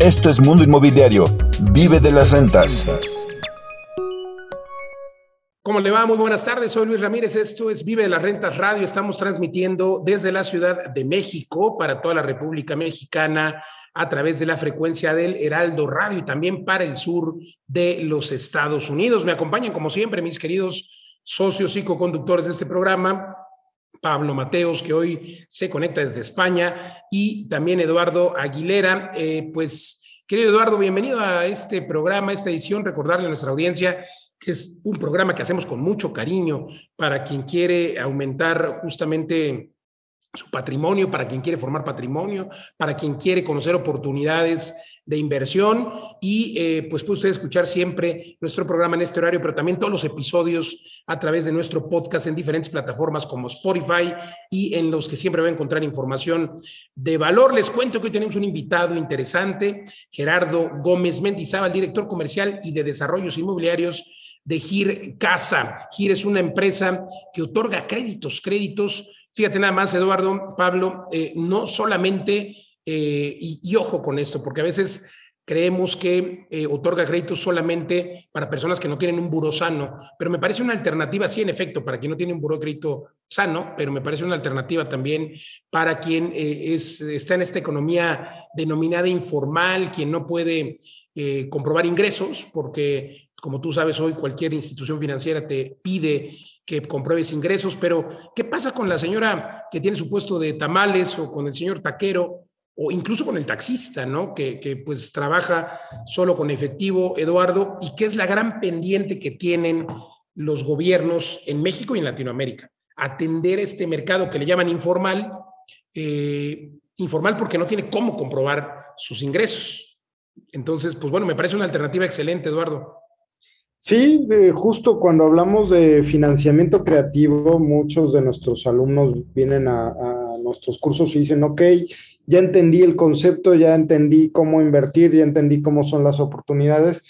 Esto es Mundo Inmobiliario. Vive de las rentas. ¿Cómo le va? Muy buenas tardes. Soy Luis Ramírez. Esto es Vive de las Rentas Radio. Estamos transmitiendo desde la Ciudad de México para toda la República Mexicana a través de la frecuencia del Heraldo Radio y también para el sur de los Estados Unidos. Me acompañan, como siempre, mis queridos socios y co-conductores de este programa. Pablo Mateos, que hoy se conecta desde España, y también Eduardo Aguilera. Eh, pues, querido Eduardo, bienvenido a este programa, esta edición. Recordarle a nuestra audiencia que es un programa que hacemos con mucho cariño para quien quiere aumentar justamente su patrimonio, para quien quiere formar patrimonio, para quien quiere conocer oportunidades de inversión y eh, pues puede usted escuchar siempre nuestro programa en este horario, pero también todos los episodios a través de nuestro podcast en diferentes plataformas como Spotify y en los que siempre va a encontrar información de valor. Les cuento que hoy tenemos un invitado interesante, Gerardo Gómez Mendizábal, director comercial y de desarrollos inmobiliarios de GIR Casa. GIR es una empresa que otorga créditos, créditos Fíjate nada más, Eduardo, Pablo, eh, no solamente, eh, y, ojo con esto, porque a veces creemos que eh, otorga créditos solamente para personas que no tienen un buro sano, pero me parece una alternativa, sí, en efecto, para quien no tiene un buro de crédito sano, pero me parece una alternativa también para quien es, está en esta economía denominada informal, quien no puede comprobar ingresos, porque como tú sabes hoy cualquier institución financiera te pide que compruebes ingresos, pero ¿qué pasa con la señora que tiene su puesto de tamales o con el señor taquero o incluso con el taxista, ¿no? Que, que pues trabaja solo con efectivo, Eduardo, y qué es la gran pendiente que tienen los gobiernos en México y en Latinoamérica, atender este mercado que le llaman informal, eh, informal porque no tiene cómo comprobar sus ingresos. Entonces, pues bueno, me parece una alternativa excelente, Eduardo. Sí, justo cuando hablamos de financiamiento creativo, muchos de nuestros alumnos vienen a, nuestros cursos y dicen, ok, ya entendí el concepto, ya entendí cómo invertir, ya entendí cómo son las oportunidades,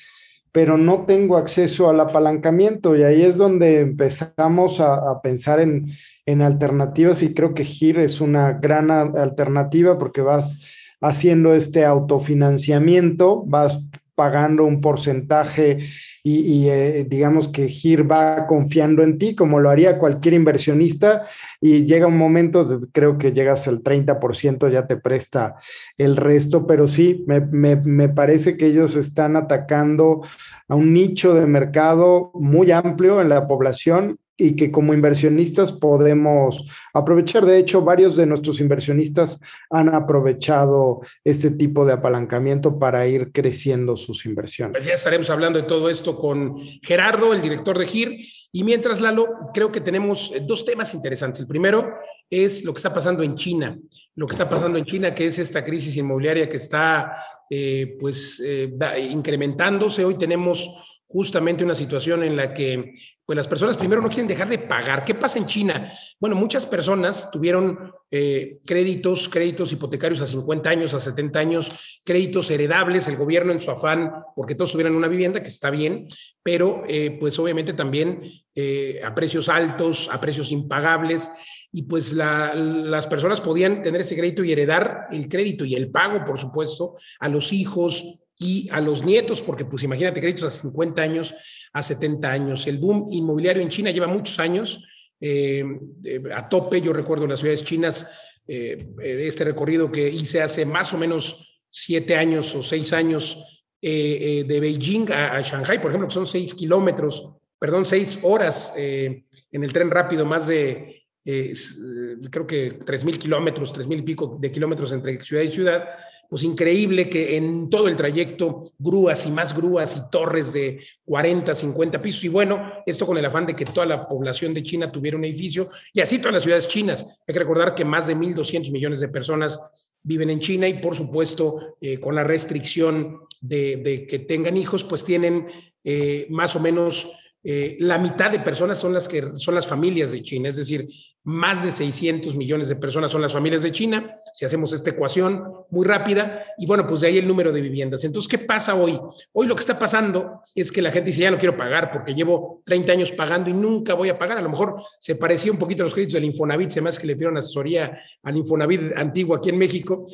pero no tengo acceso al apalancamiento y ahí es donde empezamos a, pensar en, en, alternativas y creo que GIR es una gran alternativa porque vas haciendo este autofinanciamiento, vas pagando un porcentaje y, eh, digamos que GIR va confiando en ti, como lo haría cualquier inversionista, y llega un momento, creo que llegas al 30%, ya te presta el resto, pero sí, me, me parece que ellos están atacando a un nicho de mercado muy amplio en la población y que como inversionistas podemos aprovechar. De hecho, varios de nuestros inversionistas han aprovechado este tipo de apalancamiento para ir creciendo sus inversiones. Pues ya estaremos hablando de todo esto con Gerardo, el director de GIR. Y mientras, Lalo, creo que tenemos eh, dos temas interesantes. El primero es lo que está pasando en China. Lo que está pasando en China, que es esta crisis inmobiliaria que está eh, pues eh, incrementándose. Hoy tenemos justamente una situación en la que pues las personas primero no quieren dejar de pagar. ¿Qué pasa en China? Bueno, muchas personas tuvieron eh, créditos, créditos hipotecarios a 50 años, a 70 años, créditos heredables, el gobierno en su afán, porque todos tuvieran una vivienda, que está bien, pero eh, pues obviamente también eh, a precios altos, a precios impagables, y pues las personas podían tener ese crédito y heredar el crédito y el pago, por supuesto, a los hijos, y a los nietos, porque pues imagínate créditos a 50 años, a 70 años. El boom inmobiliario en China lleva muchos años eh, eh, a tope. Yo recuerdo las ciudades chinas, eh, este recorrido que hice hace más o menos siete años o seis años de Beijing a, Shanghai, por ejemplo, que son seis kilómetros, perdón, seis horas en el tren rápido, más de, creo que tres mil kilómetros, tres mil y pico de kilómetros entre ciudad y ciudad pues increíble que en todo el trayecto grúas y más grúas y torres de 40, 50 pisos. Y bueno, esto con el afán de que toda la población de China tuviera un edificio y así todas las ciudades chinas. Hay que recordar que más de 1.200 millones de personas viven en China y por supuesto eh, con la restricción de, que tengan hijos, pues tienen eh, más o menos eh, la mitad de personas son las que son las familias de China, es decir, más de 600 millones de personas son las familias de China, si hacemos esta ecuación muy rápida, y bueno, pues de ahí el número de viviendas. Entonces, ¿qué pasa hoy? Hoy lo que está pasando es que la gente dice, ya no quiero pagar porque llevo 30 años pagando y nunca voy a pagar. A lo mejor se parecía un poquito a los créditos del Infonavit, se me hace que le pidieron asesoría al Infonavit antiguo aquí en México,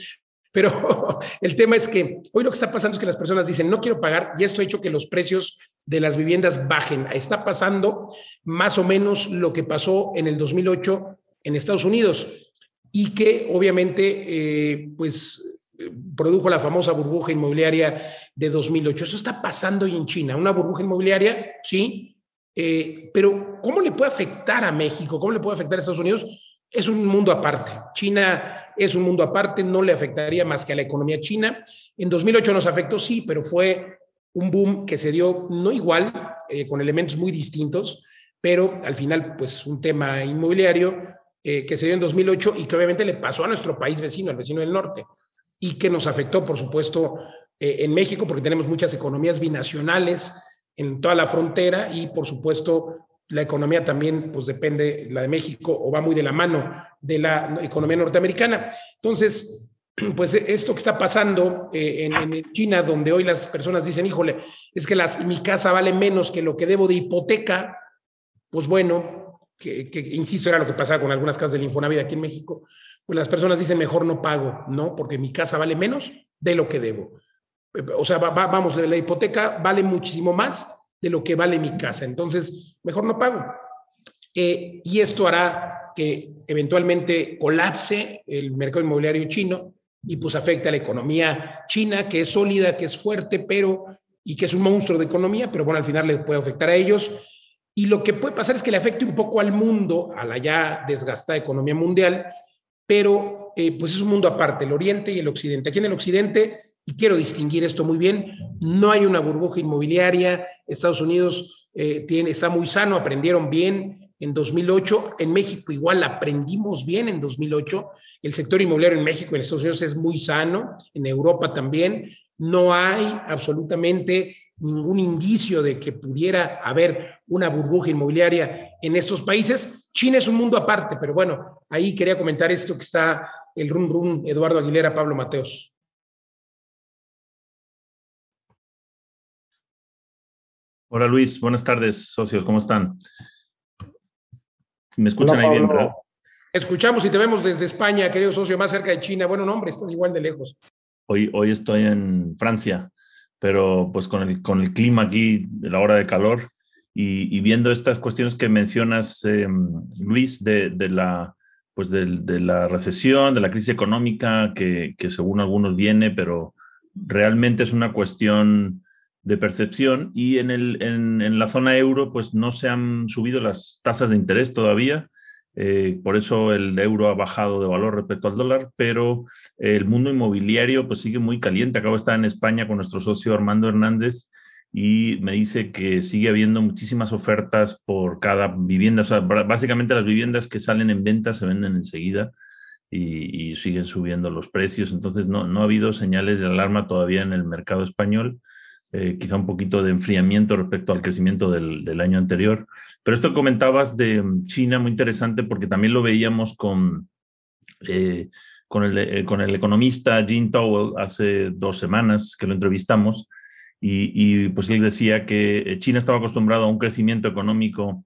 Pero el tema es que hoy lo que está pasando es que las personas dicen, no quiero pagar, y esto ha hecho que los precios de las viviendas bajen. Está pasando más o menos lo que pasó en el 2008 en Estados Unidos y que obviamente, eh, pues produjo la famosa burbuja inmobiliaria de 2008. Eso está pasando hoy en China, una burbuja inmobiliaria, sí, eh, pero ¿cómo le puede afectar a México? ¿Cómo le puede afectar a Estados Unidos? Es un mundo aparte. China es un mundo aparte, no le afectaría más que a la economía china. En 2008 nos afectó, sí, pero fue un boom que se dio no igual, eh, con elementos muy distintos, pero al final, pues un tema inmobiliario eh, que se dio en 2008 y que obviamente le pasó a nuestro país vecino, al vecino del norte y que nos afectó, por supuesto, eh, en México, porque tenemos muchas economías binacionales en toda la frontera y, por supuesto, la economía también, pues depende, la de México, o va muy de la mano de la economía norteamericana. Entonces, pues esto que está pasando eh, en, China, donde hoy las personas dicen, híjole, es que las, mi casa vale menos que lo que debo de hipoteca, pues bueno, que, que, insisto, era lo que pasaba con algunas casas del Infonavit aquí en México, pues las personas dicen, mejor no pago, ¿no? Porque mi casa vale menos de lo que debo. O sea, vamos, la hipoteca vale muchísimo más de lo que vale mi casa. Entonces, mejor no pago. Eh, y esto hará que eventualmente colapse el mercado inmobiliario chino y pues afecte a la economía china, que es sólida, que es fuerte, pero y que es un monstruo de economía, pero bueno, al final le puede afectar a ellos. Y lo que puede pasar es que le afecte un poco al mundo, a la ya desgastada economía mundial, pero eh, pues es un mundo aparte, el Oriente y el Occidente. Aquí en el Occidente, y quiero distinguir esto muy bien, no hay una burbuja inmobiliaria, Estados Unidos eh, tiene, está muy sano, aprendieron bien en 2008, en México igual aprendimos bien en 2008, el sector inmobiliario en México y en Estados Unidos es muy sano, en Europa también, no hay absolutamente ningún indicio de que pudiera haber una burbuja inmobiliaria en estos países. China es un mundo aparte, pero bueno, ahí quería comentar esto que está el rum rum Eduardo Aguilera, Pablo Mateos. Hola Luis, buenas tardes, socios, ¿cómo están? ¿Me escuchan ahí bien, verdad? Escuchamos y te vemos desde España, querido socio, más cerca de China. Bueno, no, hombre, estás igual de lejos. Hoy, hoy estoy en Francia pero pues con el, con el clima aquí, de la hora de calor, y, viendo estas cuestiones que mencionas, em, Luis, de, de la, pues de, de, la recesión, de la crisis económica, que, que, según algunos viene, pero realmente es una cuestión de percepción, y en, el, en, en la zona euro, pues no se han subido las tasas de interés todavía, eh, por eso el euro ha bajado de valor respecto al dólar, pero el mundo inmobiliario pues sigue muy caliente. Acabo de estar en España con nuestro socio Armando Hernández y me dice que sigue habiendo muchísimas ofertas por cada vivienda. O sea, básicamente las viviendas que salen en venta se venden enseguida y, y siguen subiendo los precios. Entonces no, no ha habido señales de alarma todavía en el mercado español. Eh, quizá un poquito de enfriamiento respecto al crecimiento del, del, año anterior. Pero esto comentabas de mm, China, muy interesante, porque también lo veíamos con, eh, con, el, eh, con, el, economista Jin Towell hace dos semanas que lo entrevistamos, y, y, pues él decía que China estaba acostumbrado a un crecimiento económico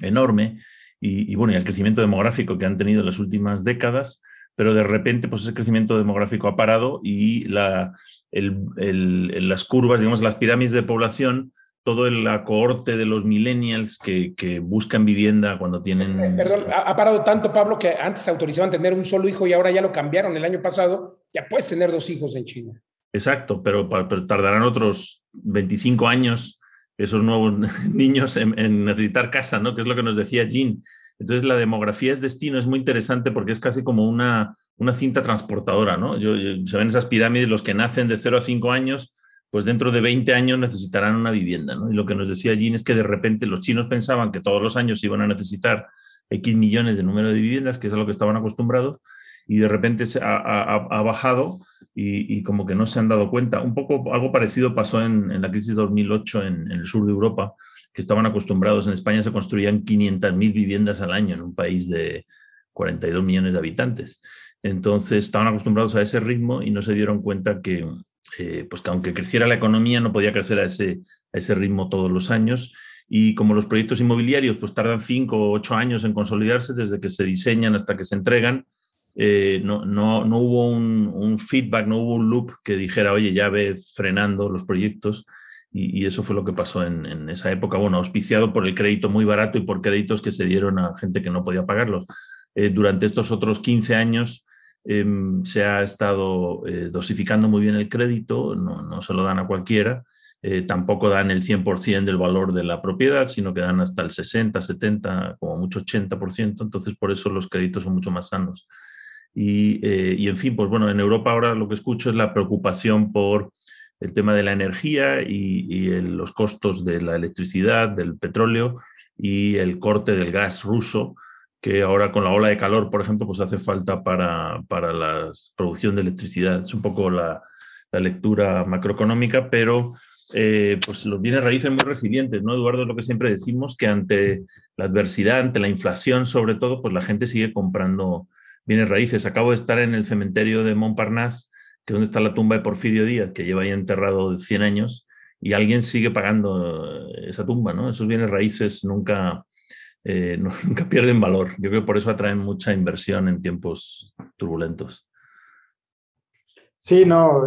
enorme y, y bueno, y al crecimiento demográfico que han tenido en las últimas décadas, pero de repente pues ese crecimiento demográfico ha parado y la, el, el, las curvas, digamos, las pirámides de población, todo la cohorte de los millennials que, que buscan vivienda cuando tienen... Eh, perdón, ha, parado tanto, Pablo, que antes se autorizaban tener un solo hijo y ahora ya lo cambiaron el año pasado, ya puedes tener dos hijos en China. Exacto, pero, pero tardarán otros 25 años esos nuevos niños en, en, necesitar casa, ¿no? Que es lo que nos decía Jean. Entonces, la demografía es destino, es muy interesante porque es casi como una, una cinta transportadora, ¿no? Se ven esas pirámides, los que nacen de 0 a 5 años, pues dentro de 20 años necesitarán una vivienda, ¿no? Y lo que nos decía Jean es que de repente los chinos pensaban que todos los años iban a necesitar X millones de número de viviendas, que es a lo que estaban acostumbrados, y de repente se ha, bajado y, como que no se han dado cuenta. Un poco algo parecido pasó en, en la crisis de 2008 en, en el sur de Europa, que estaban acostumbrados. En España se construían 500.000 viviendas al año en un país de 42 millones de habitantes. Entonces estaban acostumbrados a ese ritmo y no se dieron cuenta que, eh, pues que aunque creciera la economía, no podía crecer a ese, a ese ritmo todos los años. Y como los proyectos inmobiliarios pues tardan cinco o ocho años en consolidarse desde que se diseñan hasta que se entregan, eh, no, no, no, hubo un, un, feedback, no hubo un loop que dijera, oye, ya ve frenando los proyectos. Y, eso fue lo que pasó en, esa época, bueno, auspiciado por el crédito muy barato y por créditos que se dieron a gente que no podía pagarlos. Eh, durante estos otros 15 años em, se ha estado eh, dosificando muy bien el crédito, no, no, se lo dan a cualquiera, eh, tampoco dan el 100% del valor de la propiedad, sino que dan hasta el 60, 70, como mucho 80%, entonces por eso los créditos son mucho más sanos. Y, y en fin, pues bueno, en Europa ahora lo que escucho es la preocupación por el tema de la energía y, los costos de la electricidad, del petróleo y el corte del gas ruso, que ahora con la ola de calor, por ejemplo, pues hace falta para, para la producción de electricidad. Es un poco la, lectura macroeconómica, pero eh, pues los bienes raíces muy resilientes, ¿no, Eduardo? Es lo que siempre decimos, que ante la adversidad, ante la inflación sobre todo, pues la gente sigue comprando bienes raíces. Acabo de estar en el cementerio de Montparnasse que dónde está la tumba de Porfirio Díaz, que lleva ahí enterrado 100 años, y alguien sigue pagando eh, esa tumba, ¿no? Esos bienes raíces nunca, eh, nunca pierden valor. Yo creo que por eso atraen mucha inversión en tiempos turbulentos. Sí, no,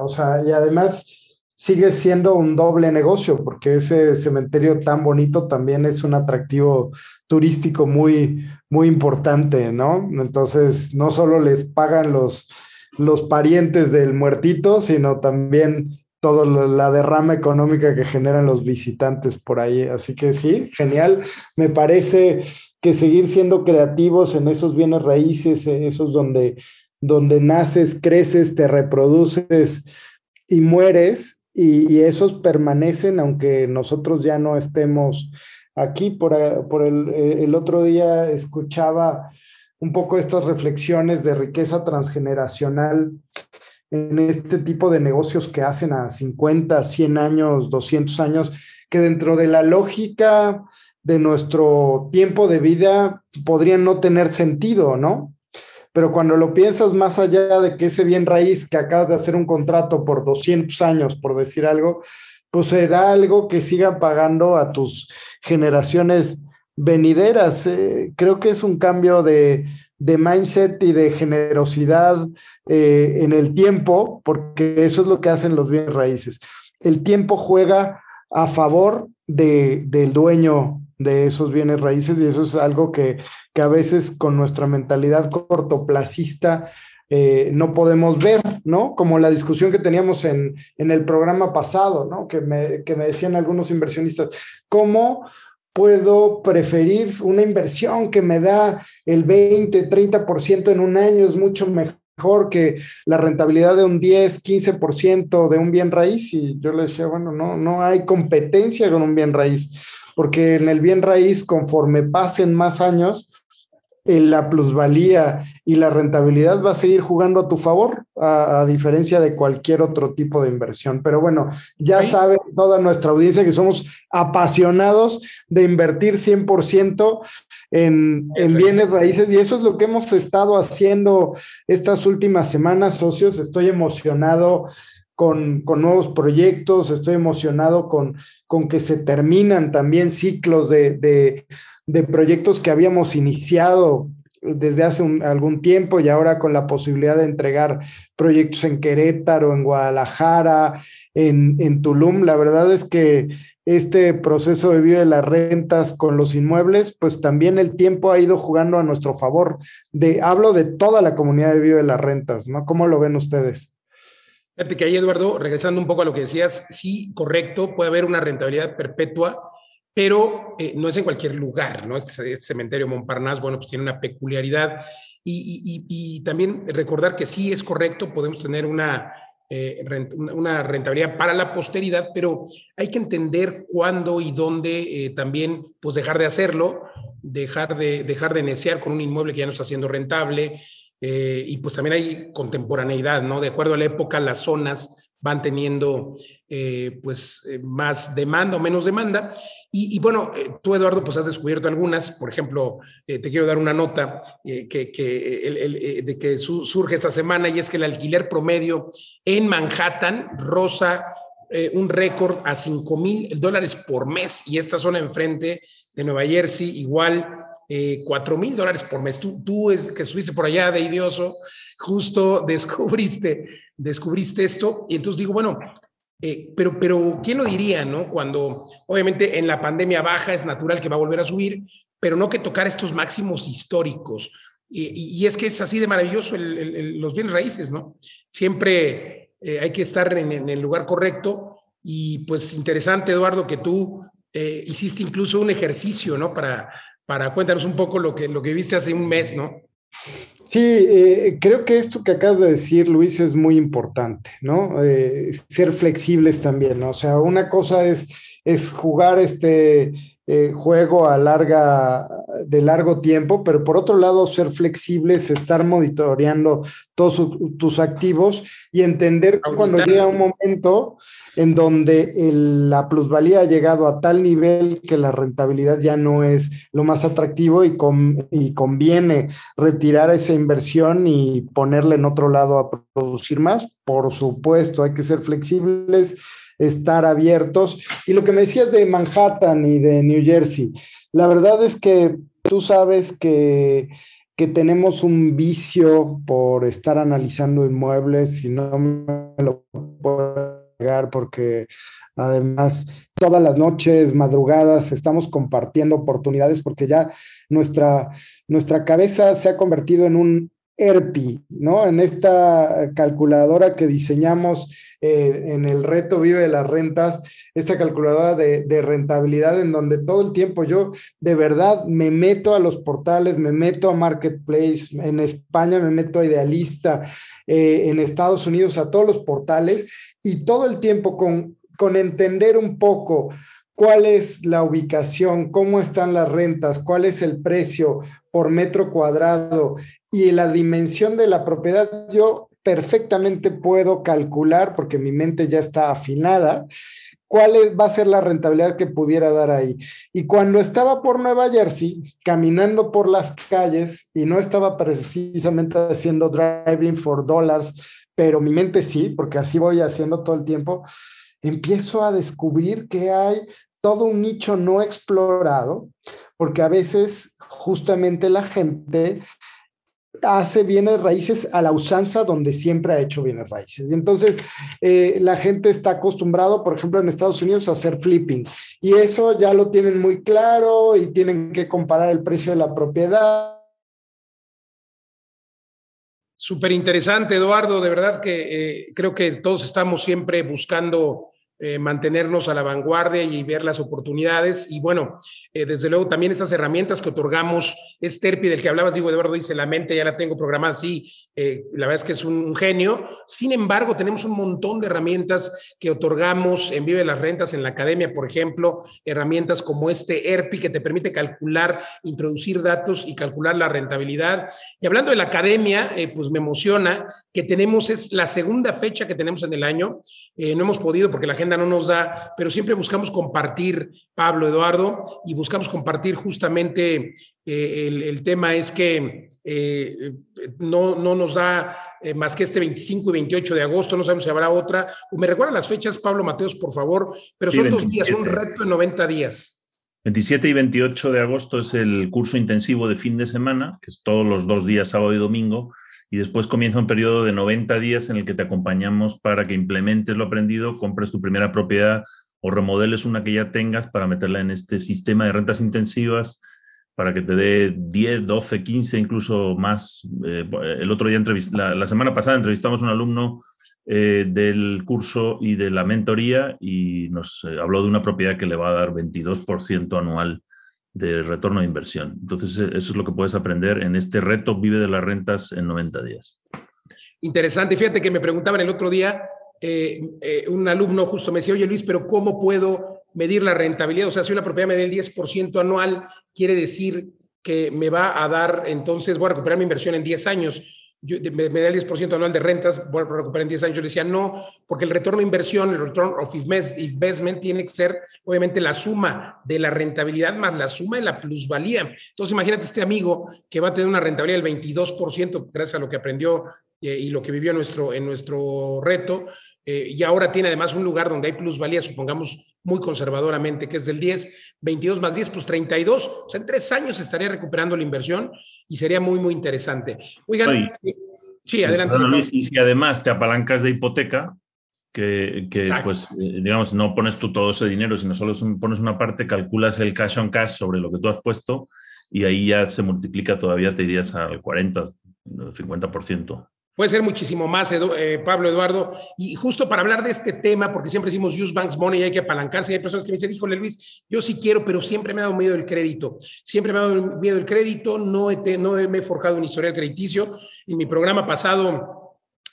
o sea, y además sigue siendo un doble negocio, porque ese cementerio tan bonito también es un atractivo turístico muy, muy importante, ¿no? Entonces, no solo les pagan los, los parientes del muertito, sino también toda la derrama económica que generan los visitantes por ahí. Así que sí, genial. Me parece que seguir siendo creativos en esos bienes raíces, esos donde, donde naces, creces, te reproduces y mueres, y, esos permanecen aunque nosotros ya no estemos aquí. Por, por el, el otro día escuchaba un poco estas reflexiones de riqueza transgeneracional en este tipo de negocios que hacen a 50, 100 años, 200 años, que dentro de la lógica de nuestro tiempo de vida podrían no tener sentido, ¿no? Pero cuando lo piensas más allá de que ese bien raíz que acabas de hacer un contrato por 200 años, por decir algo, pues será algo que siga pagando a tus generaciones venideras. Eh, creo que es un cambio de, mindset y de generosidad eh, en el tiempo, porque eso es lo que hacen los bienes raíces. El tiempo juega a favor de, del dueño de esos bienes raíces y eso es algo que, a veces con nuestra mentalidad cortoplacista eh, no podemos ver, ¿no? Como la discusión que teníamos en, en el programa pasado, ¿no? Que me, que me decían algunos inversionistas, ¿cómo puedo preferir una inversión que me da el 20, 30% en un año, es mucho mejor que la rentabilidad de un 10, 15% de un bien raíz. Y yo le decía, bueno, no, no hay competencia con un bien raíz, porque en el bien raíz, conforme pasen más años, la plusvalía y la rentabilidad va a seguir jugando a tu favor, a, diferencia de cualquier otro tipo de inversión. Pero bueno, ya sabe toda nuestra audiencia que somos apasionados de invertir 100% en, en bienes raíces y eso es lo que hemos estado haciendo estas últimas semanas, socios. Estoy emocionado. Con, con, nuevos proyectos, estoy emocionado con, con que se terminan también ciclos de, de, de proyectos que habíamos iniciado desde hace algún tiempo y ahora con la posibilidad de entregar proyectos en Querétaro, en Guadalajara, en, en Tulum. La verdad es que este proceso de vida de las rentas con los inmuebles, pues también el tiempo ha ido jugando a nuestro favor. De, hablo de toda la comunidad de vida de las rentas, ¿no? ¿Cómo lo ven ustedes? Fíjate que ahí, Eduardo, regresando un poco a lo que decías, sí, correcto, puede haber una rentabilidad perpetua pero eh, no es en cualquier lugar, ¿no? Este, este, cementerio Montparnasse, bueno, pues tiene una peculiaridad y, también recordar que sí es correcto, podemos tener una, eh, una rentabilidad para la posteridad, pero hay que entender cuándo y dónde eh, también, pues dejar de hacerlo, dejar de, dejar de neciar con un inmueble que ya no está siendo rentable, y pues también hay contemporaneidad, ¿no? De acuerdo a la época, las zonas van teniendo eh, pues eh, más demanda o menos demanda. Y, bueno, eh, tú Eduardo pues has descubierto algunas, por ejemplo, te quiero dar una nota que, de que surge esta semana y es que el alquiler promedio en Manhattan rosa un récord a 5 mil dólares por mes y esta zona enfrente de Nueva Jersey igual eh, 4 mil dólares por mes. Tú, tú es, que estuviste por allá de idioso, justo descubriste, descubriste esto. Y entonces digo, bueno, eh, pero, pero, ¿quién lo diría, no? Cuando obviamente en la pandemia baja es natural que va a volver a subir, pero no que tocar estos máximos históricos. Y, y es que es así de maravilloso los bienes raíces, ¿no? Siempre eh, hay que estar en, en, el lugar correcto. Y pues interesante, Eduardo, que tú eh, hiciste incluso un ejercicio, ¿no? Para, para cuéntanos un poco lo que, lo que viste hace un mes, ¿no? Sí, eh, creo que esto que acabas de decir, Luis, es muy importante, ¿no? Eh, ser flexibles también, ¿no? O sea, una cosa es, es jugar este eh, juego a larga, de largo tiempo, pero por otro lado, ser flexibles, estar monitoreando todos su, tus activos y entender cuando llega un momento en donde el, la plusvalía ha llegado a tal nivel que la rentabilidad ya no es lo más atractivo y, con, y conviene retirar esa inversión y ponerle en otro lado a producir más. Por supuesto, hay que ser flexibles, estar abiertos. Y lo que me decías de Manhattan y de New Jersey, la verdad es que tú sabes que que tenemos un vicio por estar analizando inmuebles y no me lo puedo porque además todas las noches, madrugadas, estamos compartiendo oportunidades porque ya nuestra, nuestra cabeza se ha convertido en un ERPI, ¿no? En esta calculadora que diseñamos eh, en el reto Vive de las Rentas, esta calculadora de, rentabilidad en donde todo el tiempo yo de verdad me meto a los portales, me meto a Marketplace, en España me meto a Idealista, eh, en Estados Unidos a todos los portales y todo el tiempo con entender un poco cuál es la ubicación, cómo están las rentas, cuál es el precio por metro cuadrado y la dimensión de la propiedad, yo perfectamente puedo calcular, porque mi mente ya está afinada, cuál va a ser la rentabilidad que pudiera dar ahí. Y cuando estaba por Nueva Jersey, caminando por las calles, y no estaba precisamente haciendo driving for dollars, pero mi mente sí, porque así voy haciendo todo el tiempo, empiezo a descubrir que hay todo un nicho no explorado, porque a veces justamente la gente hace bienes raíces a la usanza donde siempre ha hecho bienes raíces. Y entonces eh, la gente está acostumbrado, por ejemplo, en Estados Unidos a hacer flipping y eso ya lo tienen muy claro y tienen que comparar el precio de la propiedad. Súper interesante, Eduardo. De verdad que eh, creo que todos estamos siempre buscando eh, mantenernos a la vanguardia y ver las oportunidades. Y bueno, eh, desde luego también estas herramientas que otorgamos, este ERPI del que hablabas, digo, Eduardo dice, la mente ya la tengo programada así, eh, la verdad es que es un, genio. Sin embargo, tenemos un montón de herramientas que otorgamos en Vive las Rentas, en la academia, por ejemplo, herramientas como este ERPI que te permite calcular, introducir datos y calcular la rentabilidad. Y hablando de la academia, pues me emociona que tenemos, es la segunda fecha que tenemos en el año. No hemos podido porque la agenda no nos da, pero siempre buscamos compartir, Pablo, Eduardo, y buscamos compartir justamente eh, el, el, tema es que eh, no, no nos da eh, más que este 25 y 28 de agosto, no sabemos si habrá otra. Me recuerdan las fechas, Pablo Mateos, por favor, pero son sí, dos días, un reto de 90 días. 27 y 28 de agosto es el curso intensivo de fin de semana, que es todos los dos días, sábado y domingo, y después comienza un periodo de 90 días en el que te acompañamos para que implementes lo aprendido, compres tu primera propiedad o remodeles una que ya tengas para meterla en este sistema de rentas intensivas para que te dé 10, 12, 15, incluso más. Eh, el otro día, la, la, semana pasada, entrevistamos a un alumno eh, del curso y de la mentoría y nos eh, habló de una propiedad que le va a dar 22% anual de retorno de inversión. Entonces, eso es lo que puedes aprender en este reto Vive de las Rentas en 90 días. Interesante. Fíjate que me preguntaban el otro día, eh, eh, un alumno justo me decía, oye Luis, pero ¿cómo puedo medir la rentabilidad? O sea, si una propiedad me da el 10% anual, quiere decir que me va a dar, entonces voy a recuperar mi inversión en 10 años. Yo, me, me, da el 10% anual de rentas, voy a recuperar en 10 años. Yo decía, no, porque el retorno de inversión, el return of investment, tiene que ser obviamente la suma de la rentabilidad más la suma de la plusvalía. Entonces, imagínate este amigo que va a tener una rentabilidad del 22% gracias a lo que aprendió eh, y lo que vivió en nuestro, en nuestro reto. Eh, y ahora tiene además un lugar donde hay plusvalía, supongamos muy conservadoramente, que es del 10, 22 más 10, pues 32. O sea, en tres años estaría recuperando la inversión y sería muy, muy interesante. Oigan, sí, adelante. y si además te apalancas de hipoteca, que, pues, eh, digamos, no pones tú todo ese dinero, sino solo pones una parte, calculas el cash on cash sobre lo que tú has puesto y ahí ya se multiplica todavía, te irías al 40, 50%. Puede ser muchísimo más, eh, Pablo Eduardo. Y justo para hablar de este tema, porque siempre decimos use banks money y hay que apalancarse, y hay personas que me dicen, híjole Luis, yo sí quiero, pero siempre me ha dado miedo el crédito. Siempre me ha dado miedo el crédito, no, no me he forjado un historial crediticio. En mi programa pasado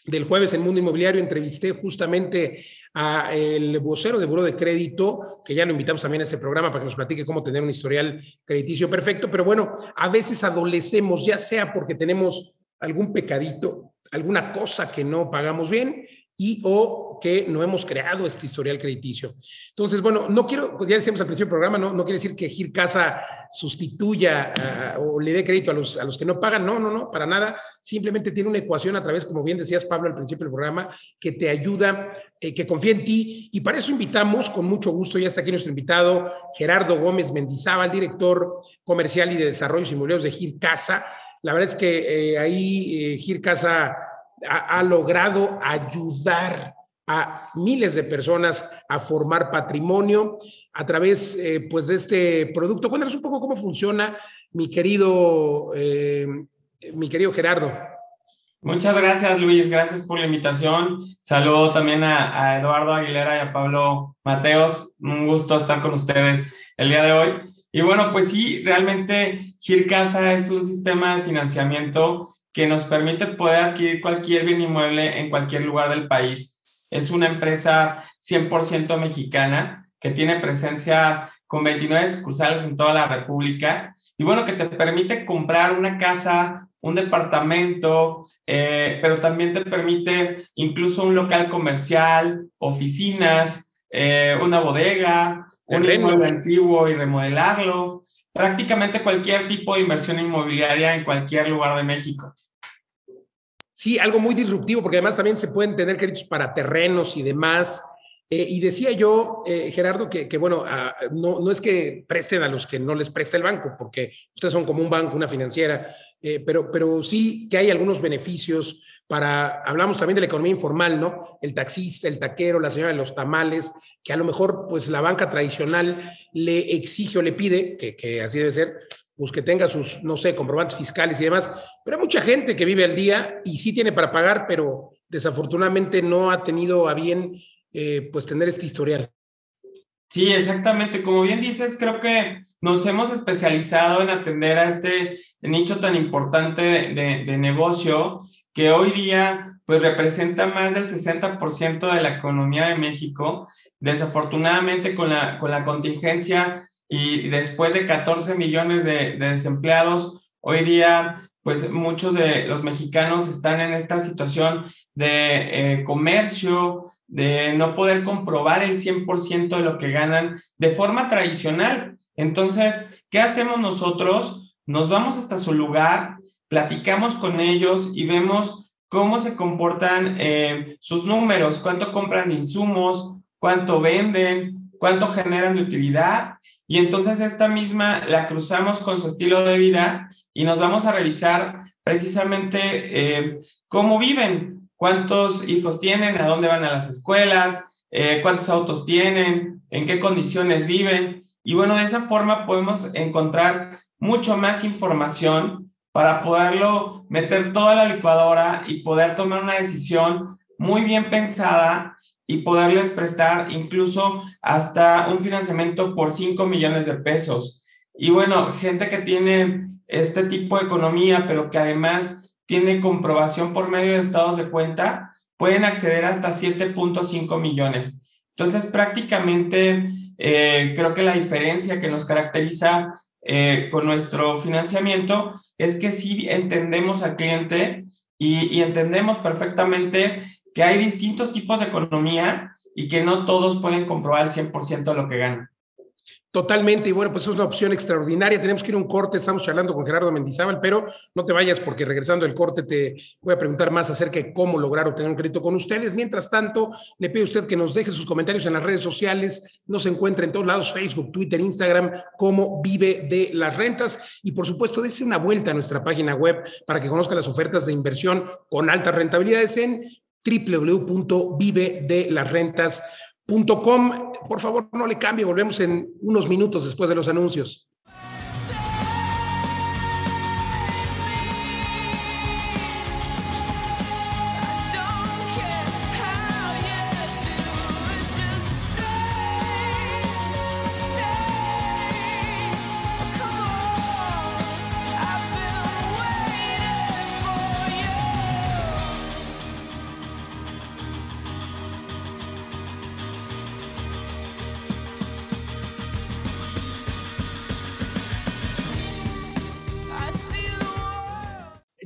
del jueves en Mundo Inmobiliario entrevisté justamente a el vocero de Buró de Crédito, que ya lo invitamos también a este programa para que nos platique cómo tener un historial crediticio perfecto, pero bueno, a veces adolecemos, ya sea porque tenemos algún pecadito, alguna cosa que no pagamos bien y o que no hemos creado este historial crediticio. Entonces, bueno, no quiero, pues ya decíamos al principio del programa, no, no quiere decir que Gircasa sustituya o le dé crédito a los, a los que no pagan, no, no, no, para nada, simplemente tiene una ecuación a través, como bien decías Pablo al principio del programa, que te ayuda, eh, que confía en ti y para eso invitamos con mucho gusto, ya está aquí nuestro invitado, Gerardo Gómez Mendizábal, director comercial y de desarrollos inmobiliarios de Gircasa. La verdad es que eh, ahí eh, Gircasa ha, logrado ayudar a miles de personas a formar patrimonio a través eh, pues de este producto. Cuéntanos un poco cómo funciona, mi querido, eh, mi querido Gerardo. Muchas gracias, Luis. Gracias por la invitación. Saludo también a, a, Eduardo Aguilera y a Pablo Mateos. Un gusto estar con ustedes el día de hoy. Y bueno, pues sí, realmente Gircasa es un sistema de financiamiento que nos permite poder adquirir cualquier bien inmueble en cualquier lugar del país. Es una empresa 100% mexicana que tiene presencia con 29 sucursales en toda la República y bueno, que te permite comprar una casa, un departamento, eh, pero también te permite incluso un local comercial, oficinas, eh, una bodega, un inmueble antiguo y remodelarlo prácticamente cualquier tipo de inversión inmobiliaria en cualquier lugar de México. Sí, algo muy disruptivo, porque además también se pueden tener créditos para terrenos y demás. Eh, y decía yo, eh, Gerardo, que, bueno, ah, no, no, es que presten a los que no les presta el banco, porque ustedes son como un banco, una financiera, eh, pero, pero sí que hay algunos beneficios para, hablamos también de la economía informal, ¿no? El taxista, el taquero, la señora de los tamales, que a lo mejor pues la banca tradicional le exige o le pide, que, que así debe ser, pues que tenga sus, no sé, comprobantes fiscales y demás, pero hay mucha gente que vive al día y sí tiene para pagar, pero desafortunadamente no ha tenido a bien eh, pues tener este historial. Sí, exactamente. Como bien dices, creo que nos hemos especializado en atender a este nicho tan importante de, de negocio que hoy día pues representa más del 60% de la economía de México. Desafortunadamente con la, con la contingencia y después de 14 millones de, de desempleados, hoy día pues muchos de los mexicanos están en esta situación de eh, comercio, de no poder comprobar el 100% de lo que ganan de forma tradicional. Entonces, ¿qué hacemos nosotros? Nos vamos hasta su lugar, platicamos con ellos y vemos cómo se comportan eh, sus números, cuánto compran de insumos, cuánto venden, cuánto generan de utilidad. Y entonces esta misma la cruzamos con su estilo de vida y nos vamos a revisar precisamente eh, cómo viven, cuántos hijos tienen, a dónde van a las escuelas, eh, cuántos autos tienen, en qué condiciones viven. Y bueno, de esa forma podemos encontrar mucho más información para poderlo meter toda la licuadora y poder tomar una decisión muy bien pensada y poderles prestar incluso hasta un financiamiento por 5 millones de pesos. Y bueno, gente que tiene este tipo de economía, pero que además tiene comprobación por medio de estados de cuenta, pueden acceder hasta 7.5 millones. Entonces, prácticamente eh, creo que la diferencia que nos caracteriza eh, con nuestro financiamiento es que sí entendemos al cliente y, entendemos perfectamente que hay distintos tipos de economía y que no todos pueden comprobar el 100% de lo que ganan. Totalmente, y bueno, pues es una opción extraordinaria. Tenemos que ir a un corte, estamos charlando con Gerardo Mendizábal, pero no te vayas porque regresando del corte te voy a preguntar más acerca de cómo lograr obtener un crédito con ustedes. Mientras tanto, le pido a usted que nos deje sus comentarios en las redes sociales, nos encuentra en todos lados, Facebook, Twitter, Instagram, como Vive de las Rentas. Y por supuesto, dése una vuelta a nuestra página web para que conozca las ofertas de inversión con altas rentabilidades en www.vivedelasrentas.com Com. Por favor, no le cambie, volvemos en unos minutos después de los anuncios.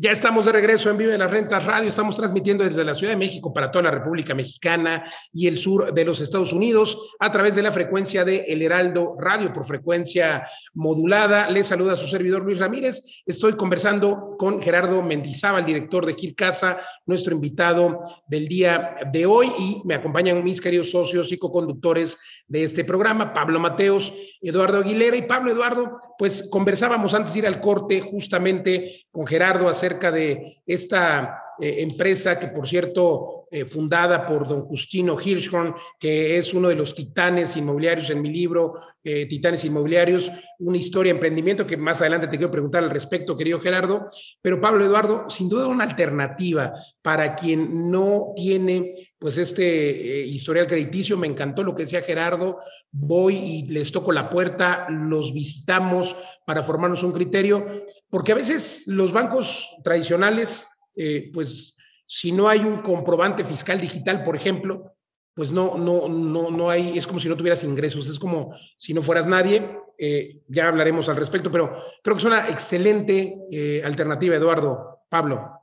Ya estamos de regreso en Vive las Rentas Radio. Estamos transmitiendo desde la Ciudad de México para toda la República Mexicana y el sur de los Estados Unidos a través de la frecuencia de El Heraldo Radio por frecuencia modulada. Les saluda su servidor Luis Ramírez. Estoy conversando con Gerardo Mendizábal, director de Gil Casa, nuestro invitado del día de hoy y me acompañan mis queridos socios y co-conductores de este programa, Pablo Mateos, Eduardo Aguilera y Pablo Eduardo. Pues conversábamos antes de ir al corte justamente con Gerardo acerca de esta eh, empresa que, por cierto, eh, fundada por don Justino Hirschhorn, que es uno de los titanes inmobiliarios en mi libro, eh, Titanes Inmobiliarios, una historia de emprendimiento que más adelante te quiero preguntar al respecto, querido Gerardo. Pero Pablo Eduardo, sin duda una alternativa para quien no tiene pues este historial crediticio, me encantó lo que decía Gerardo, voy y les toco la puerta, los visitamos para formarnos un criterio, porque a veces los bancos tradicionales eh, pues si no hay un comprobante fiscal digital, por ejemplo, pues no, no, no, no hay, es como si no tuvieras ingresos, es como si no fueras nadie. Eh, ya hablaremos al respecto, pero creo que es una excelente eh, alternativa, Eduardo. Pablo.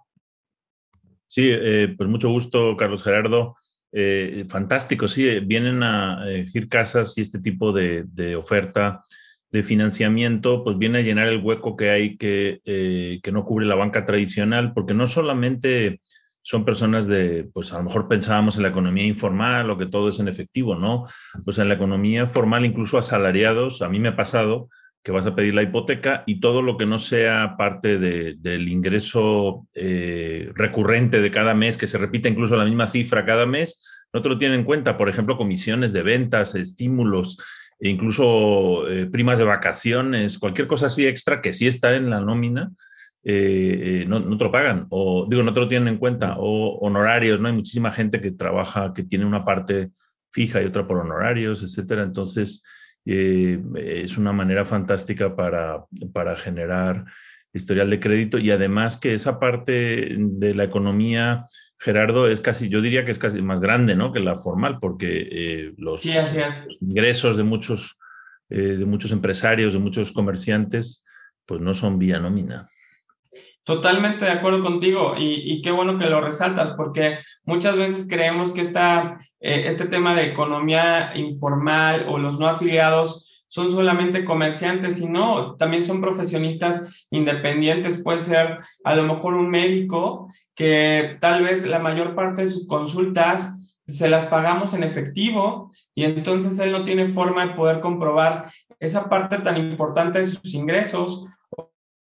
Sí, pues mucho gusto, Carlos Gerardo. fantástico, sí, vienen a elegir casas y este tipo de, de oferta de financiamiento, pues viene a llenar el hueco que hay que, eh, que no cubre la banca tradicional, porque no solamente son personas de, pues a lo mejor pensábamos en la economía informal o que todo es en efectivo, ¿no? Pues en la economía formal, incluso asalariados, a mí me ha pasado que vas a pedir la hipoteca y todo lo que no sea parte del ingreso eh, recurrente de cada mes, que se repita incluso la misma cifra cada mes, no te lo tienen en cuenta. Por ejemplo, comisiones de ventas, estímulos, e incluso eh, primas de vacaciones, cualquier cosa así extra que sí está en la nómina, eh, eh, no, no, te lo pagan, o digo, no te lo tienen en cuenta, o honorarios, ¿no? Hay muchísima gente que trabaja, que tiene una parte fija y otra por honorarios, etcétera. Entonces, es una manera fantástica para, para generar historial de crédito y además que esa parte de la economía Gerardo, es casi, yo diría que es casi más grande, ¿no? Que la formal, porque eh, los, ingresos de muchos, eh, de muchos empresarios, de muchos comerciantes, pues no son vía nómina. Totalmente de acuerdo contigo y, qué bueno que lo resaltas porque muchas veces creemos que esta, eh, este tema de economía informal o los no afiliados son solamente comerciantes y no, también son profesionistas independientes. Puede ser a lo mejor un médico que tal vez la mayor parte de sus consultas se las pagamos en efectivo y entonces él no tiene forma de poder comprobar esa parte tan importante de sus ingresos.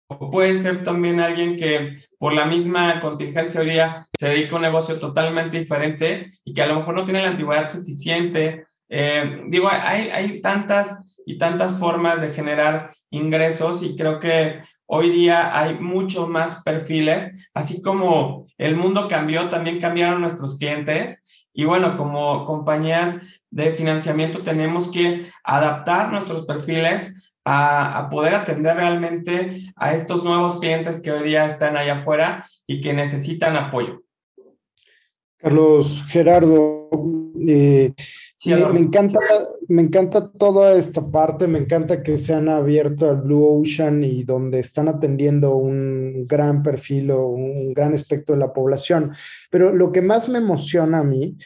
O puede ser también alguien que por la misma contingencia hoy día se dedica a un negocio totalmente diferente y que a lo mejor no tiene la antigüedad suficiente. Eh, digo, hay, hay tantas y tantas formas de generar ingresos y creo que hoy día hay muchos más perfiles, así como el mundo cambió, también cambiaron nuestros clientes y bueno, como compañías de financiamiento tenemos que adaptar nuestros perfiles a, a, poder atender realmente a estos nuevos clientes que hoy día están allá afuera y que necesitan apoyo. Carlos Gerardo, eh, me, encanta, me encanta toda esta parte, me encanta que se han abierto al Blue Ocean y donde están atendiendo un gran perfil o un gran espectro de la población. Pero lo que más me emociona a mí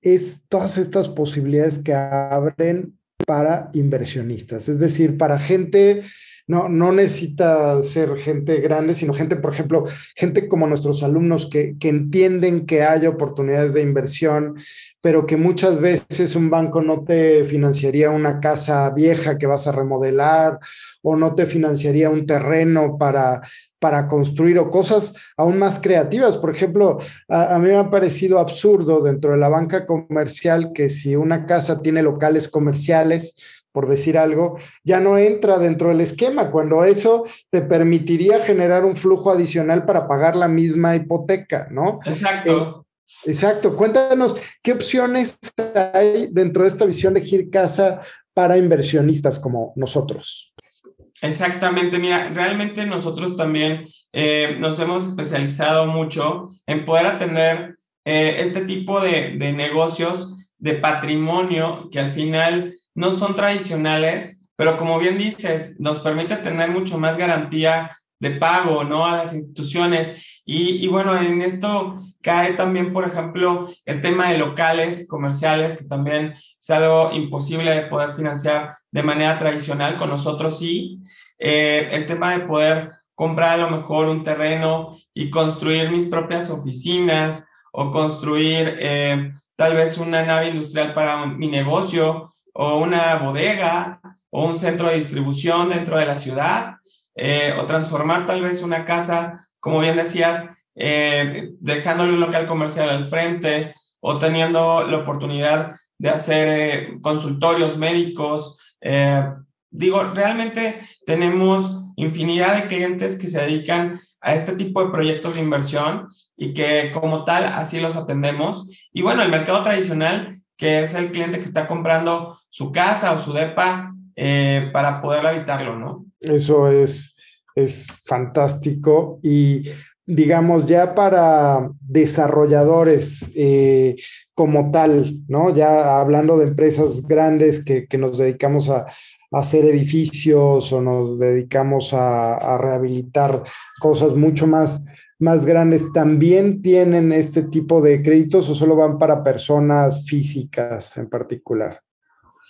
es todas estas posibilidades que abren para inversionistas, es decir, para gente no, no necesita ser gente grande, sino gente, por ejemplo, gente como nuestros alumnos que, que entienden que hay oportunidades de inversión, pero que muchas veces un banco no te financiaría una casa vieja que vas a remodelar o no te financiaría un terreno para para construir o cosas aún más creativas. Por ejemplo, a, a, mí me ha parecido absurdo dentro de la banca comercial que si una casa tiene locales comerciales, por decir algo, ya no entra dentro del esquema, cuando eso te permitiría generar un flujo adicional para pagar la misma hipoteca, ¿no? Exacto. Eh, exacto. Cuéntanos, ¿qué opciones hay dentro de esta visión de Gir Casa para inversionistas como nosotros? Exactamente, mira, realmente nosotros también eh, nos hemos especializado mucho en poder atender eh, este tipo de, de negocios de patrimonio que al final no son tradicionales, pero como bien dices, nos permite tener mucho más garantía de pago, ¿no? A las instituciones. Y, bueno, en esto cae también, por ejemplo, el tema de locales comerciales, que también es algo imposible de poder financiar de manera tradicional, con nosotros sí. Eh, el tema de poder comprar a lo mejor un terreno y construir mis propias oficinas o construir eh, tal vez una nave industrial para mi negocio o una bodega o un centro de distribución dentro de la ciudad, eh, o transformar tal vez una casa, como bien decías, eh, dejándole un local comercial al frente o teniendo la oportunidad de hacer eh, consultorios médicos. digo, realmente tenemos infinidad de clientes que se dedican a este tipo de proyectos de inversión y que como tal así los atendemos. Y bueno, el mercado tradicional que es el cliente que está comprando su casa o su DEPA eh, para poder habitarlo, ¿no? Eso es, es fantástico y digamos ya para desarrolladores eh, como tal, ¿no? Ya hablando de empresas grandes que, que nos dedicamos a, hacer edificios o nos dedicamos a, a rehabilitar cosas mucho más más grandes también tienen este tipo de créditos o solo van para personas físicas en particular?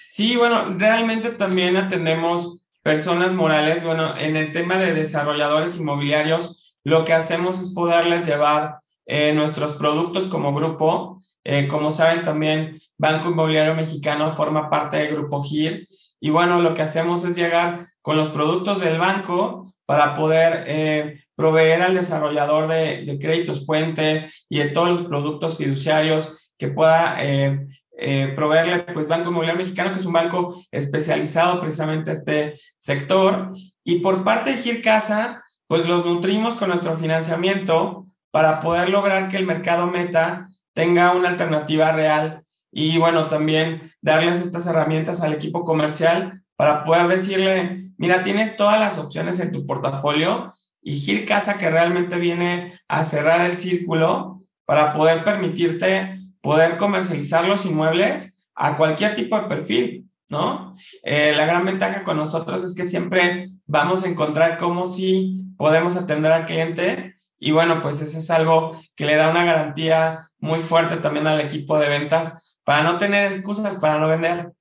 Sí, bueno, realmente también atendemos personas morales. Bueno, en el tema de desarrolladores inmobiliarios, lo que hacemos es poderles llevar eh, nuestros productos como grupo. Eh, como saben, también Banco Inmobiliario Mexicano forma parte del grupo GIR. Y bueno, lo que hacemos es llegar con los productos del banco para poder eh, proveer al desarrollador de, créditos puente y de todos los productos fiduciarios que pueda eh, eh, proveerle, pues Banco Inmobiliario Mexicano, que es un banco especializado precisamente en este sector. Y por parte de Gir Casa, pues los nutrimos con nuestro financiamiento para poder lograr que el mercado meta tenga una alternativa real y bueno, también darles estas herramientas al equipo comercial para poder decirle, mira, tienes todas las opciones en tu portafolio y Gir Casa que realmente viene a cerrar el círculo para poder permitirte poder comercializar los inmuebles a cualquier tipo de perfil, ¿no? Eh, la gran ventaja con nosotros es que siempre vamos a encontrar cómo sí podemos atender al cliente y bueno, pues eso es algo que le da una garantía muy fuerte también al equipo de ventas para no tener excusas para no vender.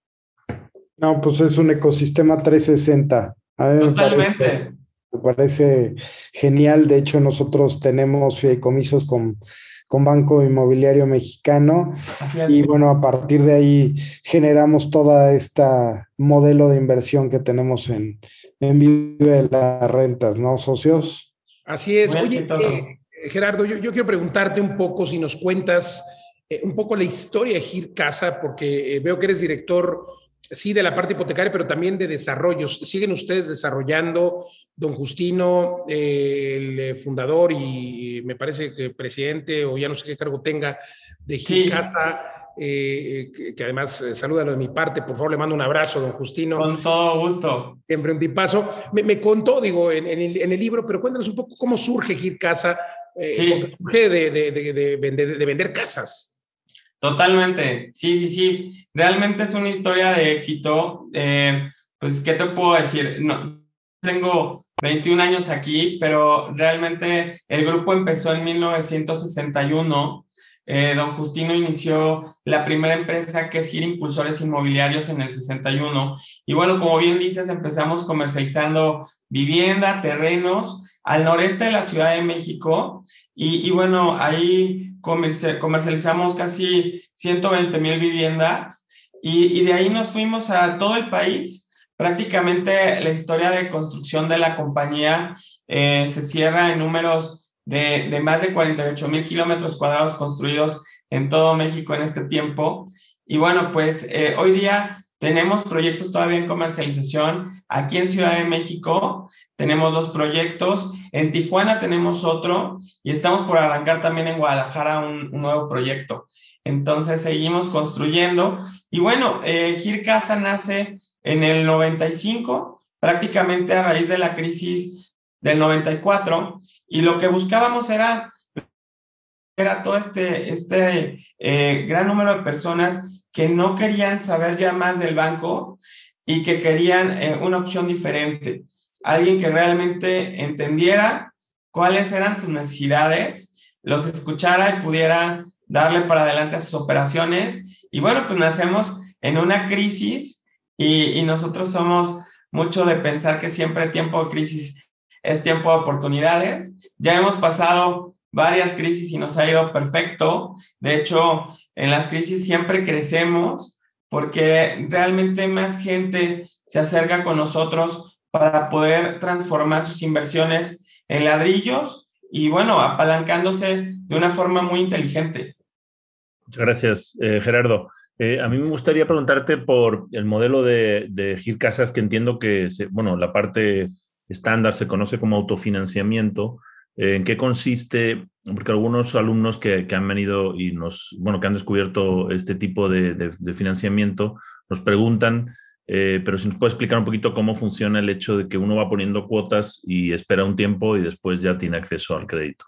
No, pues es un ecosistema 360. Totalmente. Me parece genial. De hecho, nosotros tenemos fideicomisos con, con Banco Inmobiliario Mexicano. Y bueno, a partir de ahí generamos toda esta modelo de inversión que tenemos en, en Vive las Rentas, ¿no, socios? Así es. Oye, eh, Gerardo, yo, yo, quiero preguntarte un poco si nos cuentas eh, un poco la historia de Gir Casa, porque eh, veo que eres director sí, de la parte hipotecaria, pero también de desarrollos. ¿Siguen ustedes desarrollando, don Justino, eh, el eh, fundador y me parece que presidente o ya no sé qué cargo tenga de Gicasa? Eh, que, además saluda de mi parte, por favor le mando un abrazo, don Justino. Con todo gusto. Siempre un tipazo. Me, me contó, digo, en, en, el, en, el, libro, pero cuéntanos un poco cómo surge sí. surge de, de, de, vender, de vender casas. Totalmente, sí, sí, sí. Realmente es una historia de éxito. Eh, pues, ¿qué te puedo decir? No, tengo 21 años aquí, pero realmente el grupo empezó en 1961 eh, don Justino inició la primera empresa que es Gira Impulsores Inmobiliarios en el 61. Y bueno, como bien dices, empezamos comercializando vivienda, terrenos al noreste de la Ciudad de México. Y, bueno, ahí comercializamos casi 120 mil viviendas. Y, y de ahí nos fuimos a todo el país. Prácticamente la historia de construcción de la compañía eh, se cierra en números de, de más de 48 mil kilómetros cuadrados construidos en todo México en este tiempo. Y bueno, pues eh, hoy día tenemos proyectos todavía en comercialización. Aquí en Ciudad de México tenemos dos proyectos. En Tijuana tenemos otro y estamos por arrancar también en Guadalajara un, nuevo proyecto. Entonces seguimos construyendo. Y bueno, eh, Gir Casa nace en el 95, prácticamente a raíz de la crisis del 94 y lo que buscábamos era, era todo este, este eh, gran número de personas que no querían saber ya más del banco y que querían eh, una opción diferente. Alguien que realmente entendiera cuáles eran sus necesidades, los escuchara y pudiera darle para adelante a sus operaciones. Y bueno, pues nacemos en una crisis y, y nosotros somos mucho de pensar que siempre tiempo de crisis es tiempo de oportunidades. Ya hemos pasado varias crisis y nos ha ido perfecto. De hecho, en las crisis siempre crecemos porque realmente más gente se acerca con nosotros para poder transformar sus inversiones en ladrillos y bueno, apalancándose de una forma muy inteligente. Muchas gracias, eh, Gerardo. Eh, a mí me gustaría preguntarte por el modelo de, de Gil Casas, que entiendo que, bueno, la parte estándar se conoce como autofinanciamiento. ¿En qué consiste? Porque algunos alumnos que, han venido y nos, bueno, que han descubierto este tipo de, financiamiento, nos preguntan, eh, pero si nos puede explicar un poquito cómo funciona el hecho de que uno va poniendo cuotas y espera un tiempo y después ya tiene acceso al crédito.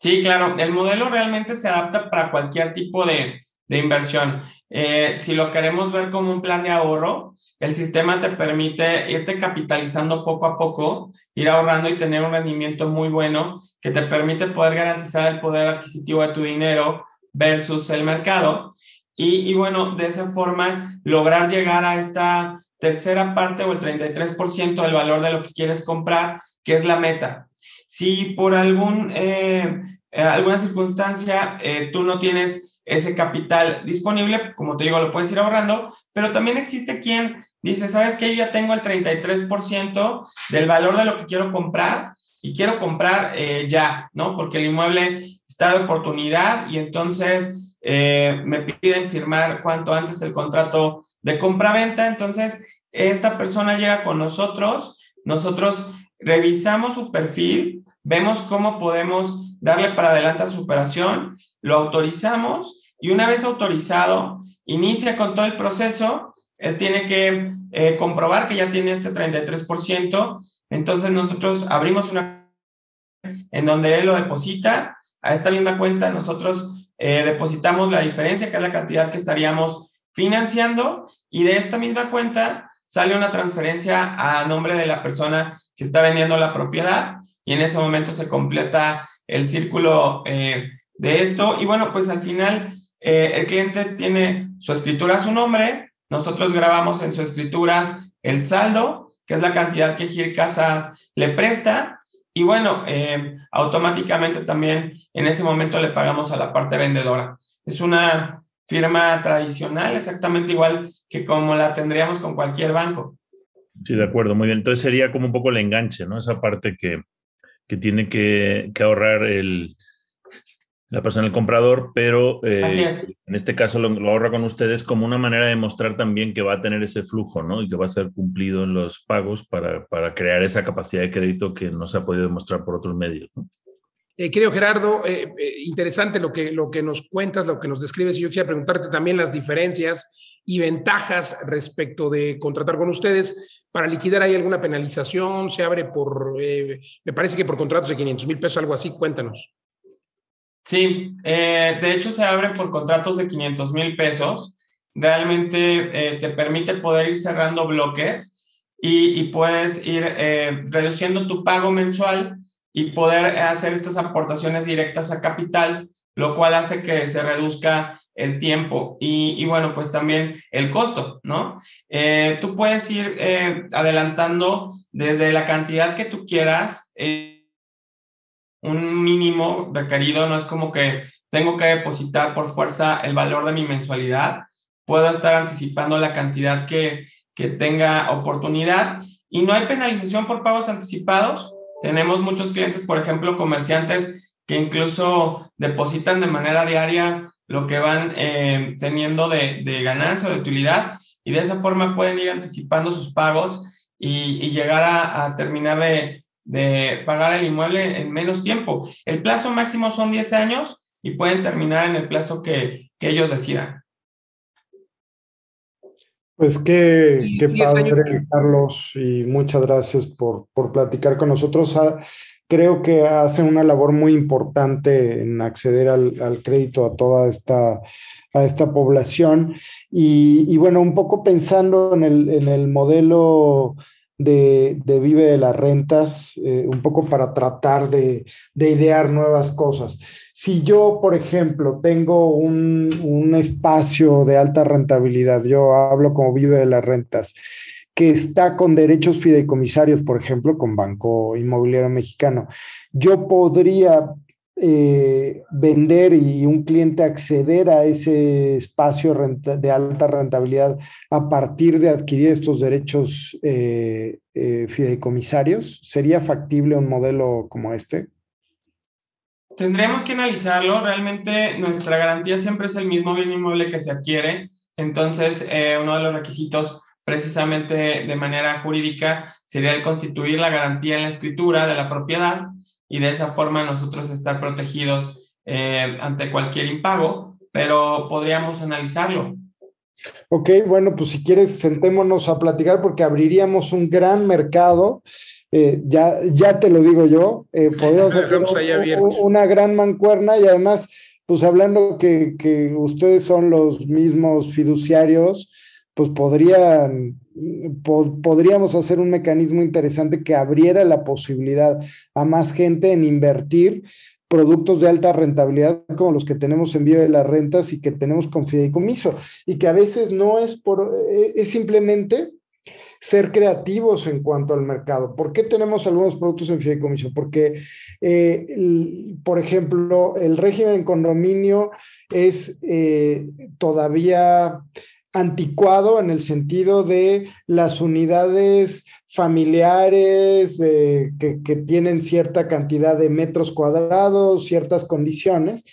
Sí, claro, el modelo realmente se adapta para cualquier tipo de, inversión. Eh, si lo queremos ver como un plan de ahorro, el sistema te permite irte capitalizando poco a poco, ir ahorrando y tener un rendimiento muy bueno que te permite poder garantizar el poder adquisitivo de tu dinero versus el mercado. Y, y bueno, de esa forma lograr llegar a esta tercera parte o el 33% del valor de lo que quieres comprar, que es la meta. Si por algún, eh, eh, alguna circunstancia eh, tú no tienes ese capital disponible, como te digo, lo puedes ir ahorrando, pero también existe quien dice, ¿sabes qué? Yo ya tengo el 33% del valor de lo que quiero comprar y quiero comprar eh, ya, ¿no? Porque el inmueble está de oportunidad y entonces eh, me piden firmar cuanto antes el contrato de compra-venta. Entonces, esta persona llega con nosotros, nosotros revisamos su perfil, vemos cómo podemos darle para adelante a su operación, lo autorizamos y una vez autorizado, inicia con todo el proceso él tiene que eh, comprobar que ya tiene este 33%, entonces nosotros abrimos una en donde él lo deposita a esta misma cuenta, nosotros eh, depositamos la diferencia, que es la cantidad que estaríamos financiando, y de esta misma cuenta sale una transferencia a nombre de la persona que está vendiendo la propiedad, y en ese momento se completa el círculo eh, de esto, y bueno, pues al final el cliente tiene su escritura su nombre, nosotros grabamos en su escritura el saldo, que es la cantidad que Gircasa le presta, y bueno, eh, automáticamente también en ese momento le pagamos a la parte vendedora. Es una firma tradicional, exactamente igual que como la tendríamos con cualquier banco. Sí, de acuerdo, muy bien. Entonces sería como un poco el enganche, ¿no? Esa parte que, que tiene que, que ahorrar el, la persona, el comprador, pero eh, en este caso lo, ahorra con ustedes como una manera de mostrar también que va a tener ese flujo, ¿no? Y que va a ser cumplido en los pagos para, para crear esa capacidad de crédito que no se ha podido demostrar por otros medios. ¿no? Eh, creo, Gerardo, eh, interesante lo que, lo que nos cuentas, lo que nos describes. Y yo quisiera preguntarte también las diferencias y ventajas respecto de contratar con ustedes. Para liquidar, ¿hay alguna penalización? ¿Se abre por, me parece que por contratos de 500 mil pesos, algo así? Cuéntanos. Sí, eh, de hecho se abre por contratos de 500 mil pesos. Realmente eh, te permite poder ir cerrando bloques y, puedes ir eh, reduciendo tu pago mensual y poder hacer estas aportaciones directas a capital lo cual hace que se reduzca el tiempo y, bueno, pues también el costo, ¿no? Eh, tú puedes ir eh, adelantando desde la cantidad que tú quieras, eh, un mínimo requerido, no es como que tengo que depositar por fuerza el valor de mi mensualidad, puedo estar anticipando la cantidad que, que tenga oportunidad y no hay penalización por pagos anticipados. Tenemos muchos clientes, por ejemplo, comerciantes que incluso depositan de manera diaria lo que van eh, teniendo de, de, ganancia o de utilidad y de esa forma pueden ir anticipando sus pagos y, llegar a, terminar de, de, pagar el inmueble en menos tiempo. El plazo máximo son 10 años y pueden terminar en el plazo que, que ellos decidan. Pues qué, qué padre, Carlos, y muchas gracias por, por platicar con nosotros. Creo que hacen una labor muy importante en acceder al, crédito a toda esta, a esta población. Y, y, bueno, un poco pensando en el, en el modelo de, de, Vive de las Rentas, eh, un poco para tratar de, de, idear nuevas cosas. Si yo, por ejemplo, tengo un, un espacio de alta rentabilidad, yo hablo como Vive de las Rentas, que está con derechos fideicomisarios, por ejemplo, con Banco Inmobiliario Mexicano. Yo podría eh, vender y un cliente acceder a ese espacio de alta rentabilidad a partir de adquirir estos derechos eh, eh, fideicomisarios? ¿Sería factible un modelo como este? Tendremos que analizarlo. Realmente nuestra garantía siempre es el mismo bien inmueble que se adquiere. Entonces, uno de los requisitos precisamente de manera jurídica sería el constituir la garantía en la escritura de la propiedad y de esa forma nosotros estar protegidos eh, ante cualquier impago, pero podríamos analizarlo. Ok, bueno, pues si quieres, sentémonos a platicar porque abriríamos un gran mercado. Eh, ya, ya te lo digo yo, eh, podríamos hacer una gran mancuerna y además, pues hablando que, que ustedes son los mismos fiduciarios, pues podrían, podríamos hacer un mecanismo interesante que abriera la posibilidad a más gente en invertir productos de alta rentabilidad como los que tenemos en vía de las rentas y que tenemos con fideicomiso y que a veces no es por, e, es simplemente ser creativos en cuanto al mercado. ¿Por qué tenemos algunos productos en fideicomiso? Porque, eh, por ejemplo, el régimen en condominio es eh, todavía anticuado en el sentido de las unidades familiares eh, que, tienen cierta cantidad de metros cuadrados, ciertas condiciones.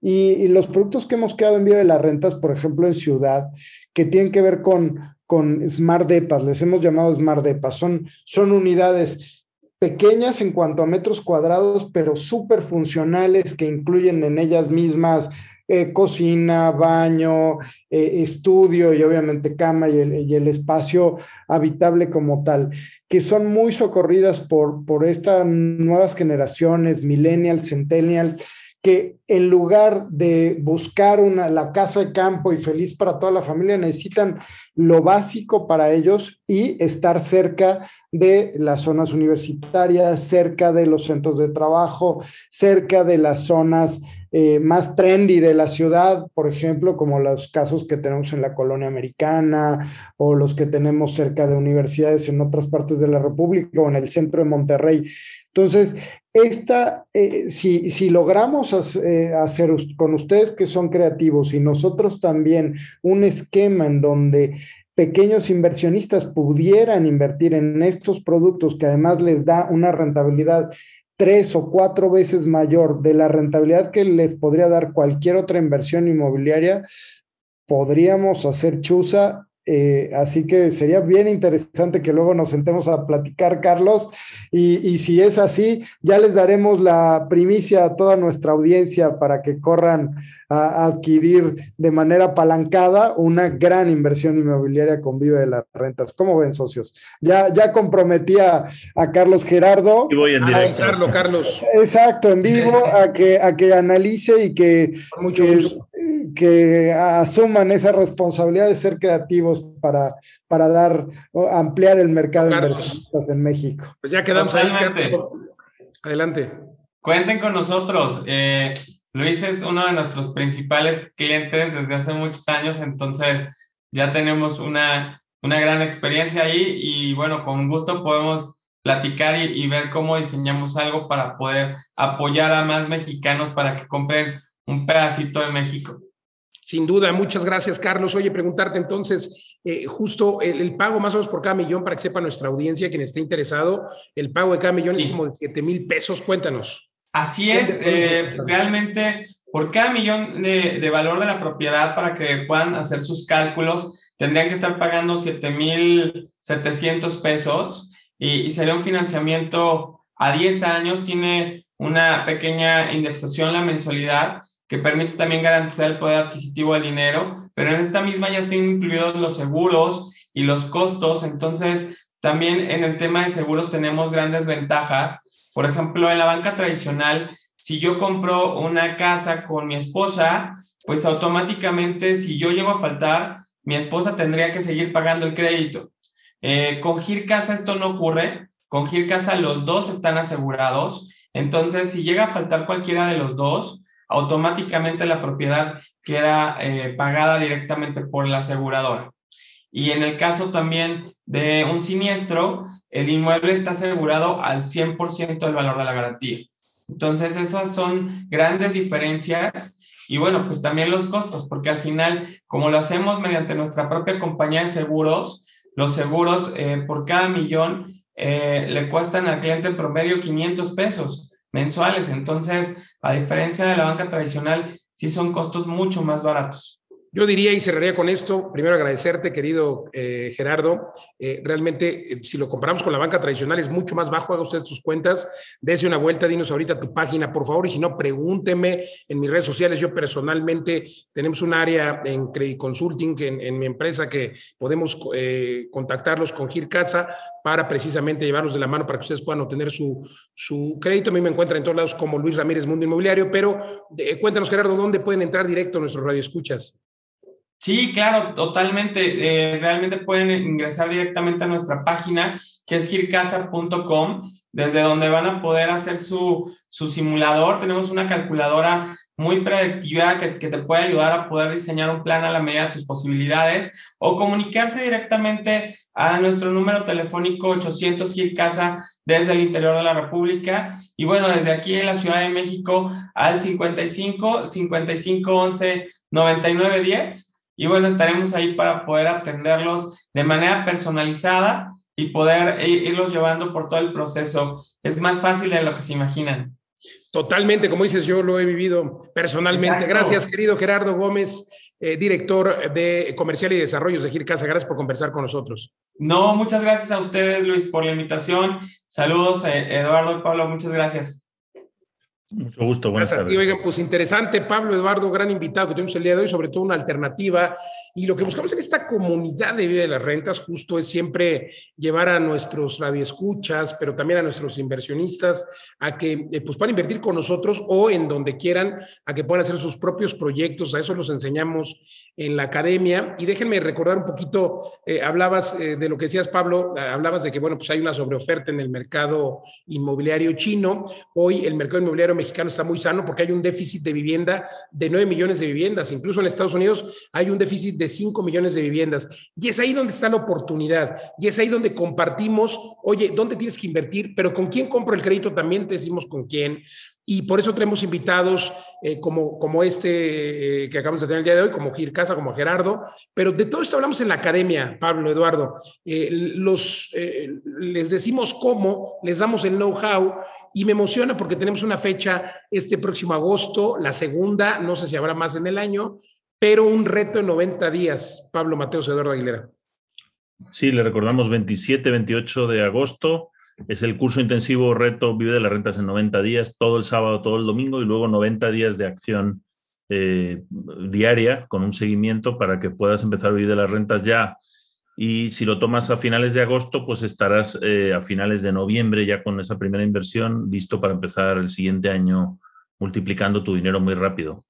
Y, los productos que hemos creado en vía de las rentas, por ejemplo, en ciudad, que tienen que ver con, con Smart Depas, les hemos llamado Smart Depas, son, son unidades pequeñas en cuanto a metros cuadrados, pero súper funcionales que incluyen en ellas mismas eh, cocina, baño, eh, estudio y obviamente cama y el, espacio habitable como tal, que son muy socorridas por, por estas nuevas generaciones, millennials, centennials, que en lugar de buscar una, la casa de campo y feliz para toda la familia, necesitan lo básico para ellos y estar cerca de las zonas universitarias, cerca de los centros de trabajo, cerca de las zonas eh, más trendy de la ciudad, por ejemplo, como los casos que tenemos en la colonia americana o los que tenemos cerca de universidades en otras partes de la República o en el centro de Monterrey. Entonces, esta, eh, si, si, logramos eh, hacer con ustedes que son creativos y nosotros también un esquema en donde pequeños inversionistas pudieran invertir en estos productos que además les da una rentabilidad tres o cuatro veces mayor de la rentabilidad que les podría dar cualquier otra inversión inmobiliaria, podríamos hacer chuza eh, así que sería bien interesante que luego nos sentemos a platicar, Carlos, y, si es así, ya les daremos la primicia a toda nuestra audiencia para que corran a, adquirir de manera apalancada una gran inversión inmobiliaria con Vive de las Rentas. ¿Cómo ven, socios? Ya, ya comprometí a, Carlos Gerardo. Y voy en directo. Carlos. Exacto, en vivo, a que, a que analice y que, mucho que asuman esa responsabilidad de ser creativos para, para dar, ampliar el mercado de inversionistas en México. Pues ya quedamos ahí. Adelante. Cuenten con nosotros. Eh, Luis es uno de nuestros principales clientes desde hace muchos años, entonces ya tenemos una, una gran experiencia ahí y bueno, con gusto podemos platicar y, y, ver cómo diseñamos algo para poder apoyar a más mexicanos para que compren un pedacito de México. Sin duda, muchas gracias, Carlos. Oye, preguntarte entonces, eh, justo el, el, pago más o menos por cada millón, para que sepa nuestra audiencia, quien esté interesado, el pago de cada millón sí. es como de 7 mil pesos. Cuéntanos. Así es, eh, realmente por cada millón de, de, valor de la propiedad, para que puedan hacer sus cálculos, tendrían que estar pagando 7 mil 700 pesos y, y sería un financiamiento a 10 años, tiene una pequeña indexación la mensualidad que permite también garantizar el poder adquisitivo del dinero, pero en esta misma ya están incluidos los seguros y los costos, entonces también en el tema de seguros tenemos grandes ventajas. Por ejemplo, en la banca tradicional, si yo compro una casa con mi esposa, pues automáticamente si yo llego a faltar, mi esposa tendría que seguir pagando el crédito. Eh, con Gircasa esto no ocurre, con Gircasa los dos están asegurados, entonces si llega a faltar cualquiera de los dos, automáticamente la propiedad queda eh, pagada directamente por la aseguradora. Y en el caso también de un siniestro, el inmueble está asegurado al 100% del valor de la garantía. Entonces, esas son grandes diferencias. Y bueno, pues también los costos, porque al final, como lo hacemos mediante nuestra propia compañía de seguros, los seguros eh, por cada millón eh, le cuestan al cliente en promedio 500 pesos mensuales. Entonces, a diferencia de la banca tradicional, sí son costos mucho más baratos. Yo diría y cerraría con esto, primero agradecerte, querido eh, Gerardo. Eh, realmente, eh, si lo comparamos con la banca tradicional, es mucho más bajo. Haga usted sus cuentas, dése una vuelta, dinos ahorita tu página, por favor, y si no, pregúnteme en mis redes sociales. Yo personalmente tenemos un área en Credit Consulting en, mi empresa que podemos contactarlos con Gircasa para precisamente llevarlos de la mano para que ustedes puedan obtener su, su crédito. A mí me encuentran en todos lados como Luis Ramírez Mundo Inmobiliario, pero cuéntanos, Gerardo, ¿dónde pueden entrar directo nuestros radioescuchas? Sí, claro, totalmente. Eh, realmente pueden ingresar directamente a nuestra página, que es gircasa.com, desde donde van a poder hacer su, su simulador. Tenemos una calculadora muy predictiva que, que, te puede ayudar a poder diseñar un plan a la medida de tus posibilidades o comunicarse directamente a nuestro número telefónico 800 Gircasa desde el interior de la República. Y bueno, desde aquí en la Ciudad de México al 55 55 11 99 10 y bueno, estaremos ahí para poder atenderlos de manera personalizada y poder irlos llevando por todo el proceso. Es más fácil de lo que se imaginan. Totalmente, como dices, yo lo he vivido personalmente. Exacto. Gracias, querido Gerardo Gómez, eh, director de Comercial y Desarrollos de Gircasa. Gracias por conversar con nosotros. No, muchas gracias a ustedes, Luis, por la invitación. Saludos, eh, Eduardo y Pablo, muchas gracias. Mucho gusto, buenas tardes. Oigan, pues interesante, Pablo Eduardo, gran invitado que tenemos el día de hoy, sobre todo una alternativa. Y lo que buscamos en esta comunidad de vida de las rentas justo es siempre llevar a nuestros radioescuchas, pero también a nuestros inversionistas a que eh, pues puedan invertir con nosotros o en donde quieran, a que puedan hacer sus propios proyectos. A eso los enseñamos en la academia. Y déjenme recordar un poquito, eh, hablabas eh, de lo que decías, Pablo, hablabas de que, bueno, pues hay una sobreoferta en el mercado inmobiliario chino. Hoy el mercado inmobiliario mexicano está muy sano porque hay un déficit de vivienda de 9 millones de viviendas. Incluso en Estados Unidos hay un déficit de 5 millones de viviendas. Y es ahí donde está la oportunidad. Y es ahí donde compartimos, oye, ¿dónde tienes que invertir? Pero con quién compro el crédito también te decimos con quién. Y por eso tenemos invitados eh, como, como este eh, que acabamos de tener el día de hoy, como Gir Casa, como Gerardo. Pero de todo esto hablamos en la academia, Pablo, Eduardo. Eh, los, les decimos cómo, les damos el know-how y me emociona porque tenemos una fecha este próximo agosto, la segunda, no sé si habrá más en el año, pero un reto de 90 días. Pablo Mateos, Eduardo Aguilera. Sí, le recordamos 27, 28 de agosto es el curso intensivo Reto Vive de las Rentas en 90 días, todo el sábado, todo el domingo y luego 90 días de acción eh, diaria con un seguimiento para que puedas empezar a vivir de las rentas ya. Y si lo tomas a finales de agosto, pues estarás eh, a finales de noviembre ya con esa primera inversión listo para empezar el siguiente año multiplicando tu dinero muy rápido.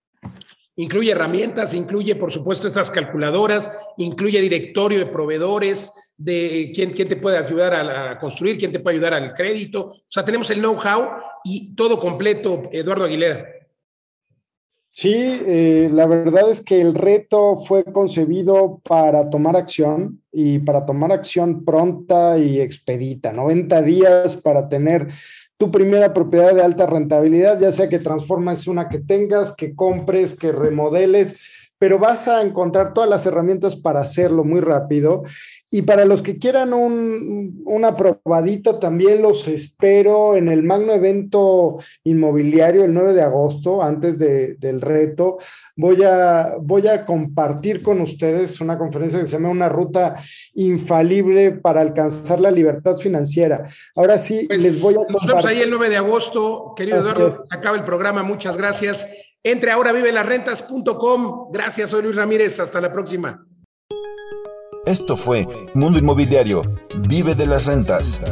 Incluye herramientas, incluye, por supuesto, estas calculadoras, incluye directorio de proveedores, de quién, quién te puede ayudar a, a, construir, quién te puede ayudar al crédito. O sea, tenemos el know-how y todo completo, Eduardo Aguilera. Sí, eh, la verdad es que el reto fue concebido para tomar acción y para tomar acción pronta y expedita, 90 días para tener tu primera propiedad de alta rentabilidad, ya sea que transformes una que tengas, que compres, que remodeles, pero vas a encontrar todas las herramientas para hacerlo muy rápido y para los que quieran un, una probadita, también los espero en el magno evento inmobiliario el 9 de agosto, antes de, del reto. Voy a, voy a compartir con ustedes una conferencia que se llama Una ruta infalible para alcanzar la libertad financiera. Ahora sí, pues, les voy a compartir. Nos vemos ahí el 9 de agosto. Querido Eduardo, acaba el programa. Muchas gracias. Entre ahora vive las rentas.com. Gracias, soy Luis Ramírez. Hasta la próxima. Esto fue Mundo Inmobiliario. Vive de las rentas.